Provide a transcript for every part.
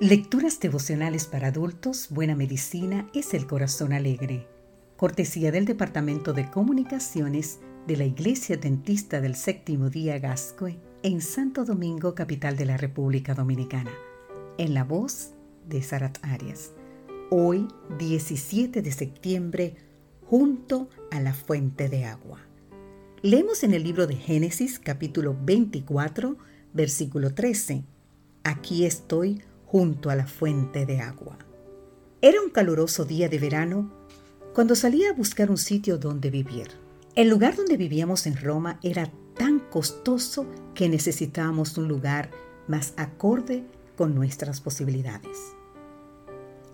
Lecturas devocionales para adultos, Buena Medicina es el Corazón Alegre. Cortesía del Departamento de Comunicaciones de la Iglesia Dentista del Séptimo Día Gascue en Santo Domingo, capital de la República Dominicana. En la voz de Sarat Arias. Hoy, 17 de septiembre, junto a la fuente de agua. Leemos en el libro de Génesis capítulo 24, versículo 13. Aquí estoy junto a la fuente de agua. Era un caluroso día de verano cuando salí a buscar un sitio donde vivir. El lugar donde vivíamos en Roma era tan costoso que necesitábamos un lugar más acorde con nuestras posibilidades.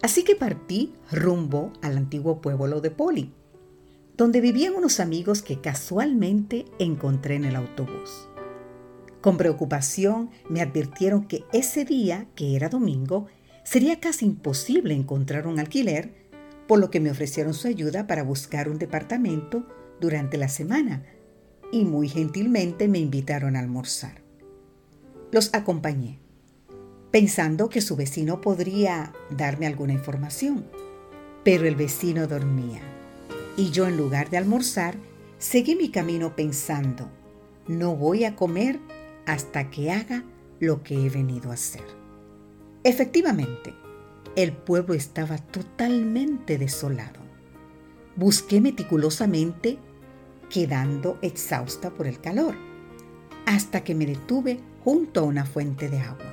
Así que partí rumbo al antiguo pueblo de Poli, donde vivían unos amigos que casualmente encontré en el autobús. Con preocupación me advirtieron que ese día, que era domingo, sería casi imposible encontrar un alquiler, por lo que me ofrecieron su ayuda para buscar un departamento durante la semana y muy gentilmente me invitaron a almorzar. Los acompañé, pensando que su vecino podría darme alguna información, pero el vecino dormía y yo en lugar de almorzar seguí mi camino pensando, no voy a comer hasta que haga lo que he venido a hacer. Efectivamente, el pueblo estaba totalmente desolado. Busqué meticulosamente, quedando exhausta por el calor, hasta que me detuve junto a una fuente de agua.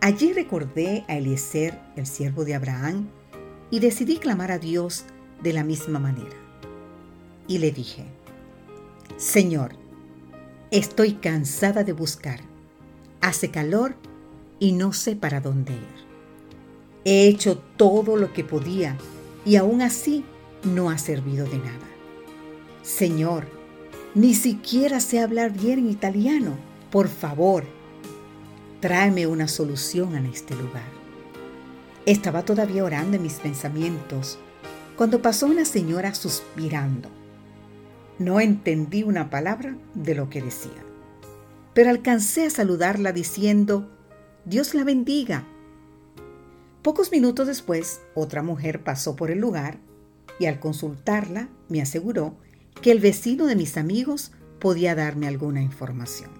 Allí recordé a Eliezer, el siervo de Abraham, y decidí clamar a Dios de la misma manera. Y le dije, Señor, Estoy cansada de buscar. Hace calor y no sé para dónde ir. He hecho todo lo que podía y aún así no ha servido de nada. Señor, ni siquiera sé hablar bien italiano. Por favor, tráeme una solución a este lugar. Estaba todavía orando en mis pensamientos cuando pasó una señora suspirando. No entendí una palabra de lo que decía, pero alcancé a saludarla diciendo, Dios la bendiga. Pocos minutos después, otra mujer pasó por el lugar y al consultarla me aseguró que el vecino de mis amigos podía darme alguna información.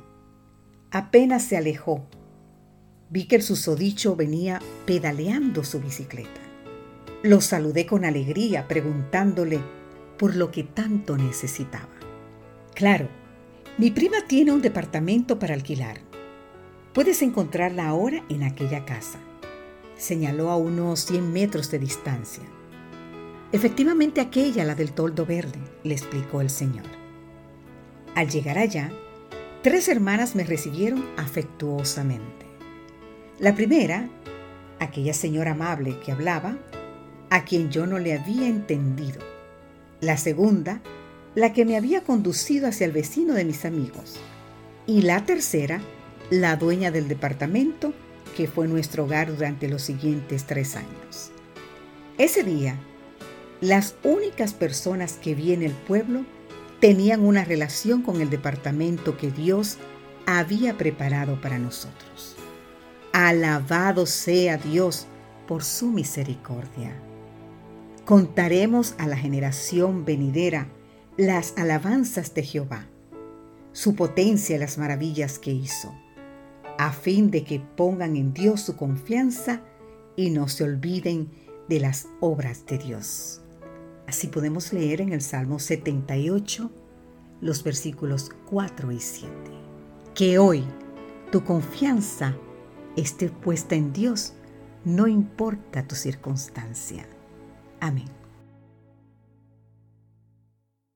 Apenas se alejó, vi que el susodicho venía pedaleando su bicicleta. Lo saludé con alegría preguntándole por lo que tanto necesitaba. Claro, mi prima tiene un departamento para alquilar. Puedes encontrarla ahora en aquella casa. Señaló a unos 100 metros de distancia. Efectivamente aquella, la del toldo verde, le explicó el señor. Al llegar allá, tres hermanas me recibieron afectuosamente. La primera, aquella señora amable que hablaba, a quien yo no le había entendido la segunda, la que me había conducido hacia el vecino de mis amigos. Y la tercera, la dueña del departamento, que fue nuestro hogar durante los siguientes tres años. Ese día, las únicas personas que vi en el pueblo tenían una relación con el departamento que Dios había preparado para nosotros. Alabado sea Dios por su misericordia. Contaremos a la generación venidera las alabanzas de Jehová, su potencia y las maravillas que hizo, a fin de que pongan en Dios su confianza y no se olviden de las obras de Dios. Así podemos leer en el Salmo 78 los versículos 4 y 7. Que hoy tu confianza esté puesta en Dios, no importa tu circunstancia. Amén.